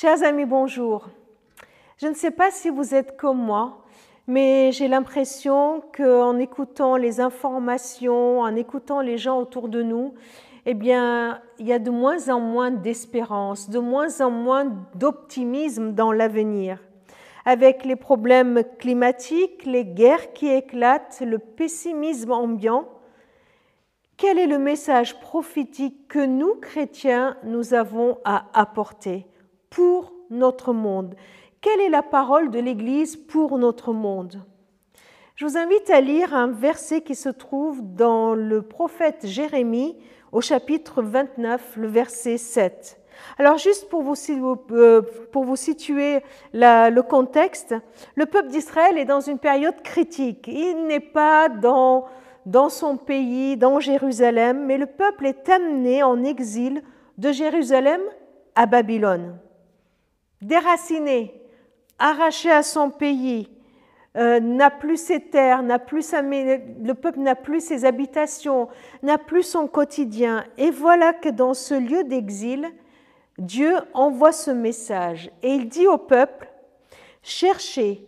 Chers amis, bonjour. Je ne sais pas si vous êtes comme moi, mais j'ai l'impression qu'en écoutant les informations, en écoutant les gens autour de nous, eh bien, il y a de moins en moins d'espérance, de moins en moins d'optimisme dans l'avenir. Avec les problèmes climatiques, les guerres qui éclatent, le pessimisme ambiant, quel est le message prophétique que nous, chrétiens, nous avons à apporter? Pour notre monde Quelle est la parole de l'Église pour notre monde? Je vous invite à lire un verset qui se trouve dans le prophète Jérémie au chapitre 29, le verset 7. Alors juste pour vous, euh, situer le contexte, le peuple d'Israël est dans une période critique. Il n'est pas dans son pays, dans Jérusalem, mais le peuple est amené en exil de Jérusalem à Babylone. Déraciné, arraché à son pays, euh, n'a plus ses terres, n'a plus le peuple n'a plus ses habitations, n'a plus son quotidien. Et voilà que dans ce lieu d'exil, Dieu envoie ce message et il dit au peuple, cherchez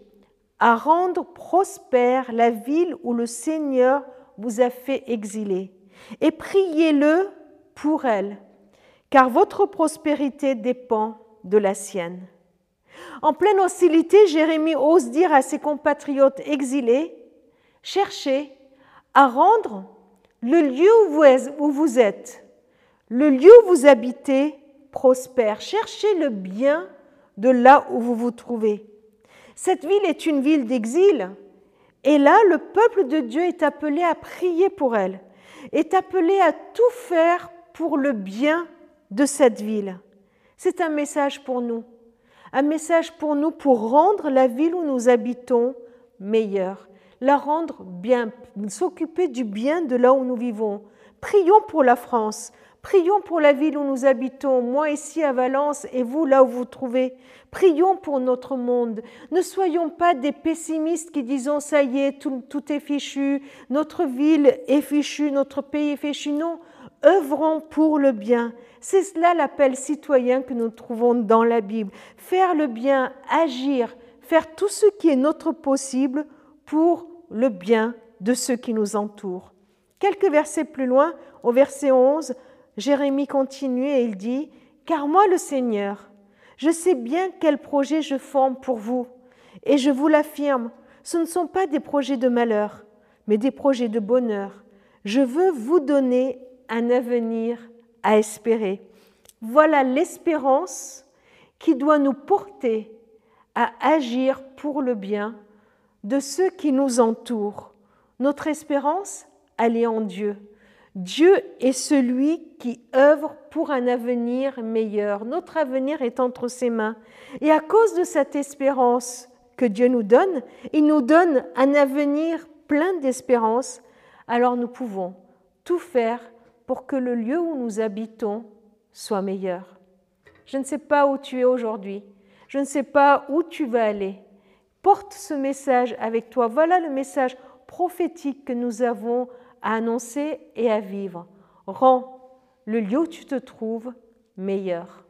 à rendre prospère la ville où le Seigneur vous a fait exiler et priez-le pour elle, car votre prospérité dépend de la sienne. En pleine hostilité, Jérémie ose dire à ses compatriotes exilés, cherchez à rendre le lieu où vous êtes, le lieu où vous habitez, prospère. Cherchez le bien de là où vous vous trouvez. Cette ville est une ville d'exil, et là, le peuple de Dieu est appelé à prier pour elle, est appelé à tout faire pour le bien de cette ville. C'est un message pour nous un message pour nous pour rendre la ville où nous habitons meilleure, la rendre bien, s'occuper du bien de là où nous vivons. Prions pour la France, prions pour la ville où nous habitons, moi ici à Valence et vous là où vous vous trouvez. Prions pour notre monde. Ne soyons pas des pessimistes qui disons ça y est, tout, tout est fichu, notre ville est fichue, notre pays est fichu. Non, œuvrons pour le bien. C'est cela l'appel citoyen que nous trouvons dans la Bible. Faire le bien, agir, faire tout ce qui est notre possible pour le bien de ceux qui nous entourent. Quelques versets plus loin, au verset 11, Jérémie continue et il dit, Car moi le Seigneur, je sais bien quel projet je forme pour vous, et je vous l'affirme, ce ne sont pas des projets de malheur, mais des projets de bonheur. Je veux vous donner un avenir à espérer. Voilà l'espérance qui doit nous porter à agir pour le bien de ceux qui nous entourent. Notre espérance, elle est en Dieu. Dieu est celui qui œuvre pour un avenir meilleur. Notre avenir est entre ses mains. Et à cause de cette espérance que Dieu nous donne, il nous donne un avenir plein d'espérance, alors nous pouvons tout faire pour que le lieu où nous habitons soit meilleur. Je ne sais pas où tu es aujourd'hui, je ne sais pas où tu vas aller. Porte ce message avec toi. Voilà le message prophétique que nous avons à annoncer et à vivre. Rends le lieu où tu te trouves meilleur.